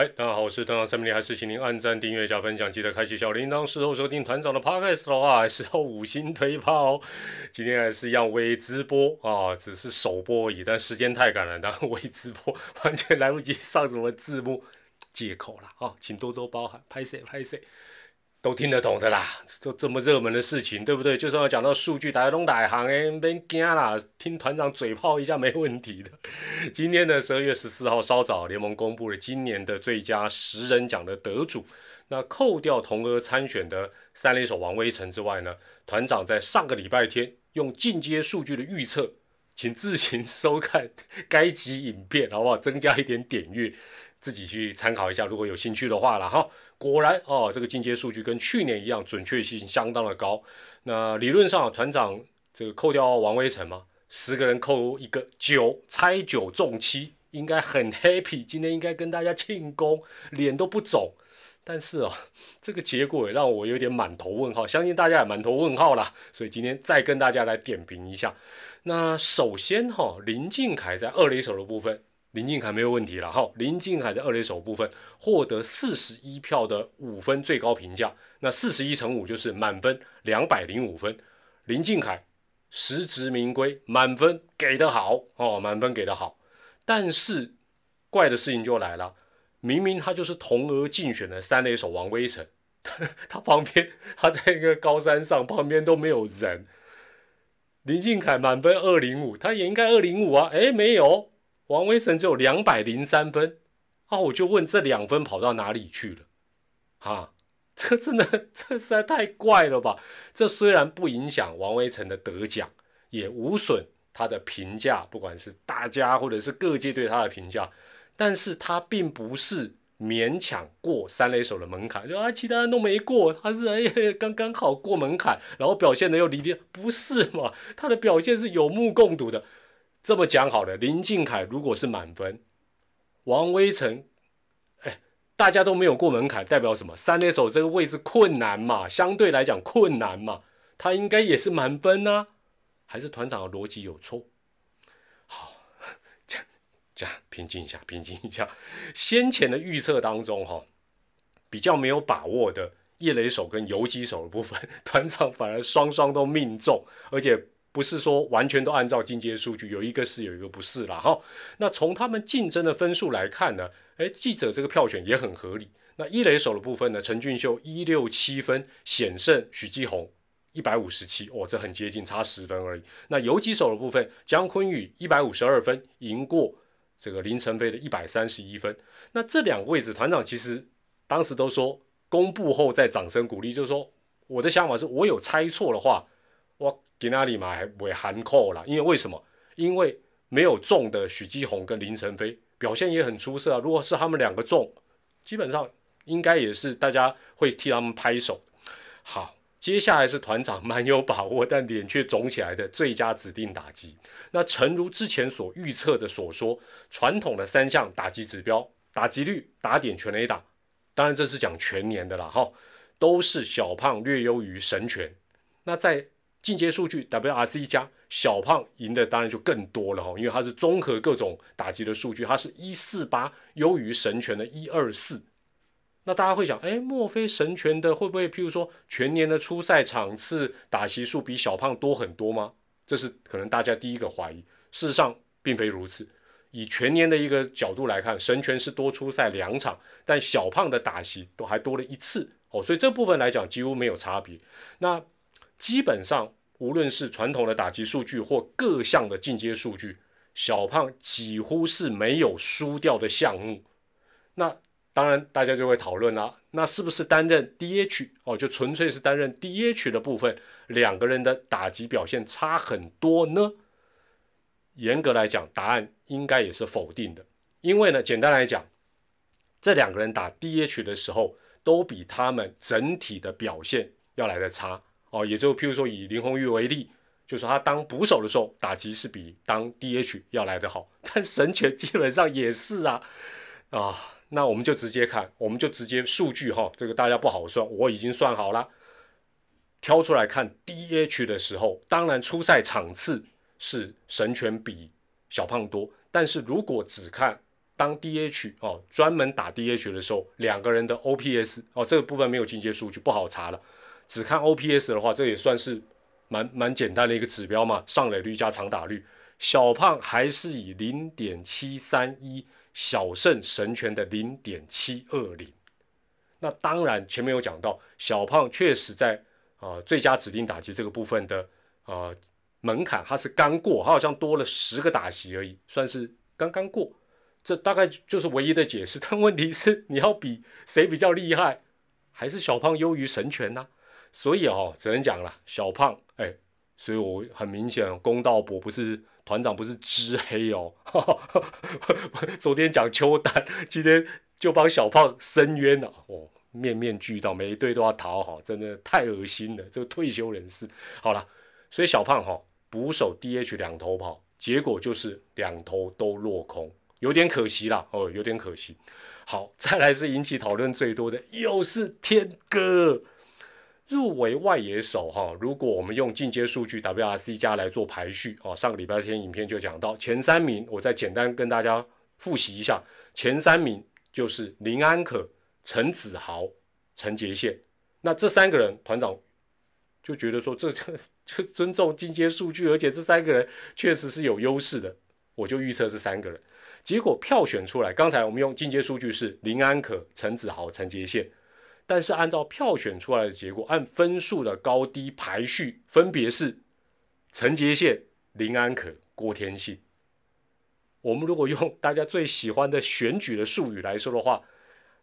嗨，大家好，我是团长三明还是请您按赞、订阅、加分享，记得开启小铃铛。事后收听团长的 podcast 的话，还是要五星推炮哦。今天还是一样微直播啊，只是首播而已，但时间太赶了，然后微直播完全来不及上什么字幕，借口了啊，请多多包涵。拍谁拍谁。都听得懂的啦，都这么热门的事情，对不对？就算要讲到数据，大家都哪行哎，别惊啦，听团长嘴炮一下没问题的。今天的十二月十四号稍早，联盟公布了今年的最佳十人奖的得主。那扣掉同额参选的三垒手王威成之外呢，团长在上个礼拜天用进阶数据的预测，请自行 收看该集影片，好不好？增加一点点阅。自己去参考一下，如果有兴趣的话了哈。果然哦，这个进阶数据跟去年一样，准确性相当的高。那理论上团长这个扣掉王威成嘛，十个人扣一个九，猜九中七，应该很 happy。今天应该跟大家庆功，脸都不肿。但是哦，这个结果也让我有点满头问号，相信大家也满头问号啦。所以今天再跟大家来点评一下。那首先哈，林敬凯在二垒手的部分。林敬凯没有问题了，哈，林敬凯在二垒手部分获得四十一票的五分最高评价，那四十一乘五就是满分两百零五分。林敬凯实至名归，满分给的好哦，满分给的好。但是怪的事情就来了，明明他就是同额竞选的三垒手王威成，他旁边他在一个高山上，旁边都没有人。林敬凯满分二零五，他也应该二零五啊，诶，没有。王威成只有两百零三分，啊，我就问这两分跑到哪里去了？哈，这真的这实在太怪了吧？这虽然不影响王威成的得奖，也无损他的评价，不管是大家或者是各界对他的评价，但是他并不是勉强过三垒手的门槛，就啊，其他人都没过，他是哎刚刚好过门槛，然后表现的又离离，不是嘛？他的表现是有目共睹的。这么讲好了，林敬凯如果是满分，王威成，哎，大家都没有过门槛，代表什么？三垒手这个位置困难嘛，相对来讲困难嘛，他应该也是满分呢，还是团长的逻辑有错？好，这样这样平静一下，平静一下。先前的预测当中，哈，比较没有把握的叶雷手跟游击手的部分，团长反而双双都命中，而且。不是说完全都按照进阶数据，有一个是，有一个不是啦。哈。那从他们竞争的分数来看呢，哎，记者这个票选也很合理。那一垒手的部分呢，陈俊秀一六七分险胜许继红一百五十七，哦，这很接近，差十分而已。那游击手的部分，姜坤宇一百五十二分赢过这个林晨飞的一百三十一分。那这两个位置，团长其实当时都说公布后再掌声鼓励，就是说我的想法是我有猜错的话，我。吉纳里马还为含扣了，因为为什么？因为没有中的许继宏跟林晨飞表现也很出色啊。如果是他们两个中，基本上应该也是大家会替他们拍手。好，接下来是团长蛮有把握，但脸却肿起来的最佳指定打击。那诚如之前所预测的所说，传统的三项打击指标，打击率、打点、全垒打，当然这是讲全年的了哈，都是小胖略优于神拳。那在进阶数据 WRC 加小胖赢的当然就更多了哈，因为它是综合各种打击的数据，它是一四八优于神拳的一二四。那大家会想，哎，莫非神拳的会不会譬如说全年的初赛场次打席数比小胖多很多吗？这是可能大家第一个怀疑。事实上并非如此，以全年的一个角度来看，神拳是多出赛两场，但小胖的打席都还多了一次哦，所以这部分来讲几乎没有差别。那基本上，无论是传统的打击数据或各项的进阶数据，小胖几乎是没有输掉的项目。那当然，大家就会讨论啦，那是不是担任 DH 哦？就纯粹是担任 DH 的部分，两个人的打击表现差很多呢？严格来讲，答案应该也是否定的。因为呢，简单来讲，这两个人打 DH 的时候，都比他们整体的表现要来的差。哦，也就譬如说以林红玉为例，就是他当捕手的时候，打击是比当 DH 要来得好。但神拳基本上也是啊，啊，那我们就直接看，我们就直接数据哈，这个大家不好算，我已经算好了，挑出来看 DH 的时候，当然出赛场次是神拳比小胖多，但是如果只看当 DH 哦，专门打 DH 的时候，两个人的 OPS 哦，这个部分没有进阶数据，不好查了。只看 OPS 的话，这也算是蛮蛮简单的一个指标嘛，上垒率加长打率。小胖还是以零点七三一小胜神拳的零点七二零。那当然前面有讲到，小胖确实在啊最佳指定打击这个部分的啊门槛，他是刚过，他好像多了十个打席而已，算是刚刚过。这大概就是唯一的解释。但问题是，你要比谁比较厉害，还是小胖优于神拳呢？所以哦，只能讲了小胖，哎，所以我很明显，公道博不是团长，不是知黑哦。昨天讲邱丹，今天就帮小胖申冤了，哦，面面俱到，每一队都要讨好，真的太恶心了。这个退休人士，好了，所以小胖哈捕手 DH 两头跑，结果就是两头都落空，有点可惜啦，哦，有点可惜。好，再来是引起讨论最多的，又是天哥。入围外野手哈，如果我们用进阶数据 WRC 加来做排序哦，上个礼拜天影片就讲到前三名，我再简单跟大家复习一下，前三名就是林安可、陈子豪、陈杰宪。那这三个人团长就觉得说，这 这就尊重进阶数据，而且这三个人确实是有优势的，我就预测这三个人。结果票选出来，刚才我们用进阶数据是林安可、陈子豪、陈杰宪。但是按照票选出来的结果，按分数的高低排序，分别是陈杰宪、林安可、郭天信。我们如果用大家最喜欢的选举的术语来说的话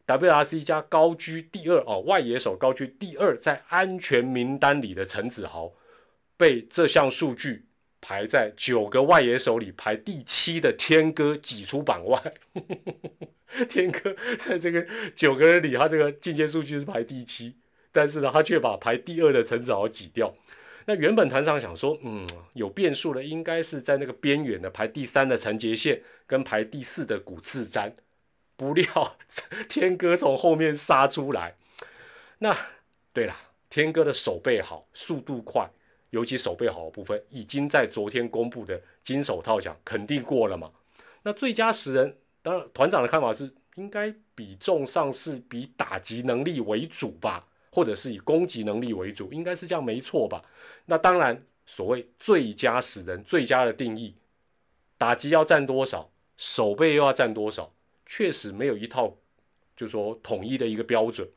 ，WRC 加高居第二哦，外野手高居第二，在安全名单里的陈子豪，被这项数据排在九个外野手里排第七的天哥挤出榜外。天哥在这个九个人里，他这个进阶数据是排第七，但是呢，他却把排第二的陈子豪挤掉。那原本团长想说，嗯，有变数的应该是在那个边缘的排第三的陈杰宪跟排第四的古次瞻，不料 天哥从后面杀出来。那对了，天哥的手背好，速度快，尤其手背好的部分，已经在昨天公布的金手套奖肯定过了嘛。那最佳十人。当然，团长的看法是应该比重上是比打击能力为主吧，或者是以攻击能力为主，应该是这样没错吧？那当然，所谓最佳死人，最佳的定义，打击要占多少，守备又要占多少，确实没有一套，就是说统一的一个标准。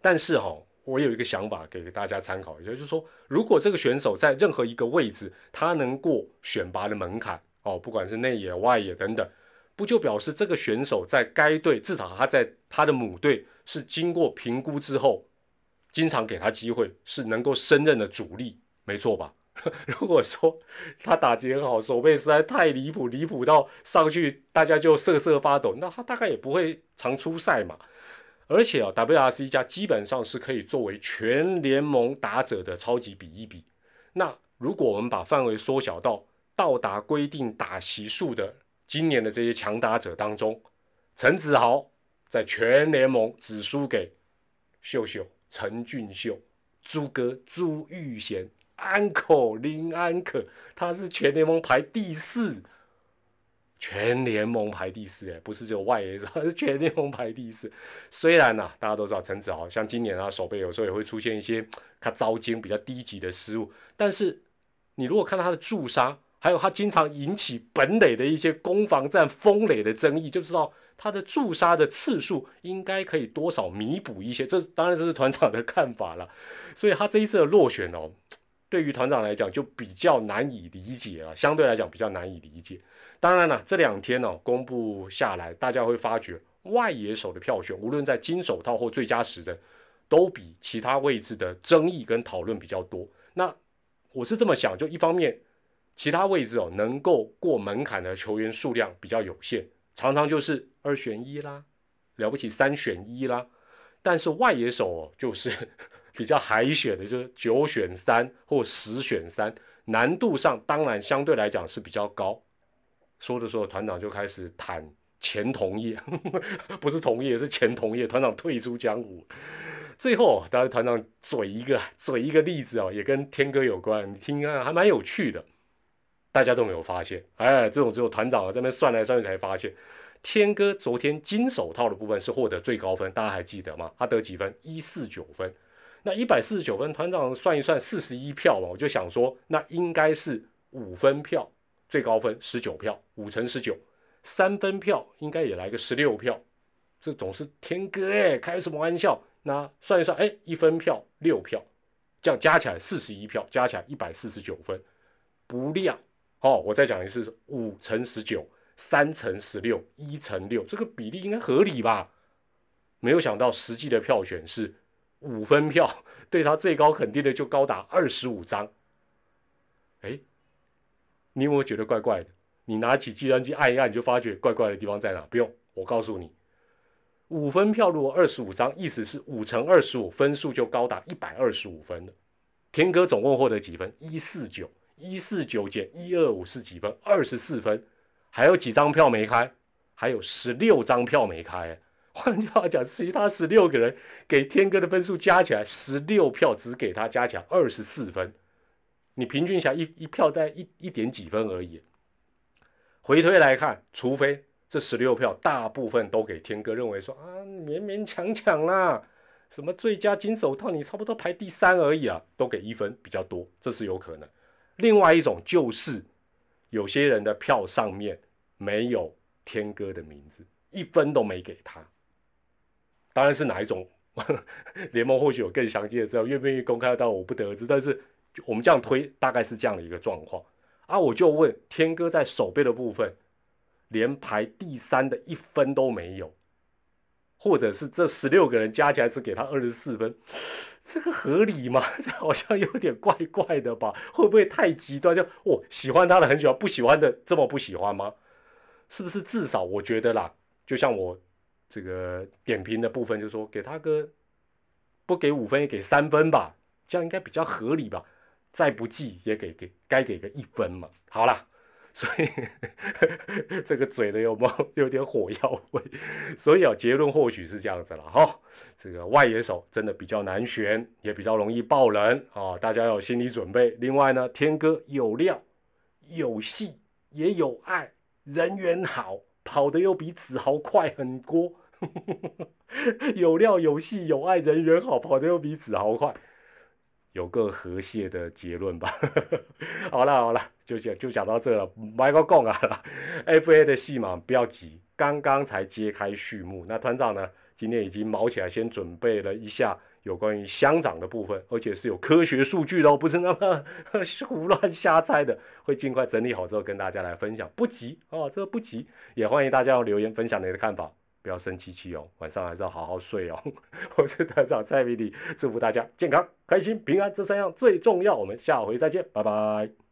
但是哈，我有一个想法给大家参考一下，就是说，如果这个选手在任何一个位置，他能过选拔的门槛哦，不管是内野、外野等等。不就表示这个选手在该队，至少他在他的母队是经过评估之后，经常给他机会，是能够胜任的主力，没错吧？如果说他打击很好，守备实在太离谱，离谱到上去大家就瑟瑟发抖，那他大概也不会常出赛嘛。而且啊，WRC 加基本上是可以作为全联盟打者的超级比一比。那如果我们把范围缩小到到达规定打席数的。今年的这些强打者当中，陈子豪在全联盟只输给秀秀陈俊秀、朱哥朱玉贤、安可林安可，他是全联盟排第四，全联盟排第四，哎，不是只有外野，他是全联盟排第四。虽然呢，大家都知道陈子豪像今年啊，手背有时候也会出现一些他招精比较低级的失误，但是你如果看到他的助杀。还有他经常引起本垒的一些攻防战、封垒的争议，就知道他的驻杀的次数应该可以多少弥补一些。这当然这是团长的看法了。所以他这一次的落选哦，对于团长来讲就比较难以理解了，相对来讲比较难以理解。当然了，这两天呢公布下来，大家会发觉外野手的票选，无论在金手套或最佳时的，都比其他位置的争议跟讨论比较多。那我是这么想，就一方面。其他位置哦，能够过门槛的球员数量比较有限，常常就是二选一啦，了不起三选一啦。但是外野手哦，就是 比较海选的，就是九选三或十选三，难度上当然相对来讲是比较高。说着说着，团长就开始谈前同业，不是同业，是前同业。团长退出江湖，最后当然团长嘴一个嘴一个例子哦，也跟天哥有关，你听啊，还蛮有趣的。大家都没有发现，哎，这种只有团长在那边算来算去才发现，天哥昨天金手套的部分是获得最高分，大家还记得吗？他得几分？一四九分。那一百四十九分，团长算一算，四十一票嘛，我就想说，那应该是五分票最高分，十九票，五乘十九，三分票应该也来个十六票，这总是天哥哎，开什么玩笑？那算一算，哎，一分票六票，这样加起来四十一票，加起来一百四十九分，不亮哦。我再讲一次，五乘十九，三乘十六，一乘六，这个比例应该合理吧？没有想到实际的票选是。五分票对他最高肯定的就高达二十五张，哎，你有没有觉得怪怪的？你拿起计算机按一按，你就发觉怪怪的地方在哪？不用我告诉你，五分票如果二十五张，意思是五乘二十五，分数就高达一百二十五分了。田哥总共获得几分？一四九，一四九减一二五是几分？二十四分。还有几张票没开？还有十六张票没开。换句话讲，其他十六个人给天哥的分数加起来十六票，只给他加起来二十四分。你平均下一一票在一一点几分而已。回推来看，除非这十六票大部分都给天哥，认为说啊勉勉强强啦，什么最佳金手套你差不多排第三而已啊，都给一分比较多，这是有可能。另外一种就是有些人的票上面没有天哥的名字，一分都没给他。当然是哪一种 联盟或许有更详细的资料，愿不愿意公开到我不得而知。但是我们这样推，大概是这样的一个状况啊。我就问天哥，在守备的部分，连排第三的一分都没有，或者是这十六个人加起来只给他二十四分，这个合理吗？这好像有点怪怪的吧？会不会太极端？就哦，喜欢他的很喜欢，不喜欢的这么不喜欢吗？是不是至少我觉得啦，就像我。这个点评的部分就说给他个不给五分也给三分吧，这样应该比较合理吧？再不济也给给该给个一分嘛。好了，所以 这个嘴的有没 有点火药味？所以啊，结论或许是这样子了哈。这个外野手真的比较难选，也比较容易爆人啊，大家要有心理准备。另外呢，天哥有料、有戏、也有爱，人缘好。跑的又比子豪快很多，有料有戏有爱人缘好，跑的又比子豪快，有个和谐的结论吧。好了好了，就讲就讲到这了，买个供啊！FA 的戏码不要急，刚刚才揭开序幕。那团长呢，今天已经毛起来，先准备了一下。有关于乡长的部分，而且是有科学数据的哦，不是那么胡乱瞎猜的，会尽快整理好之后跟大家来分享。不急哦，这个不急，也欢迎大家留言分享你的看法，不要生气气哦，晚上还是要好好睡哦。我是团长蔡明礼，祝福大家健康、开心、平安，这三样最重要。我们下回再见，拜拜。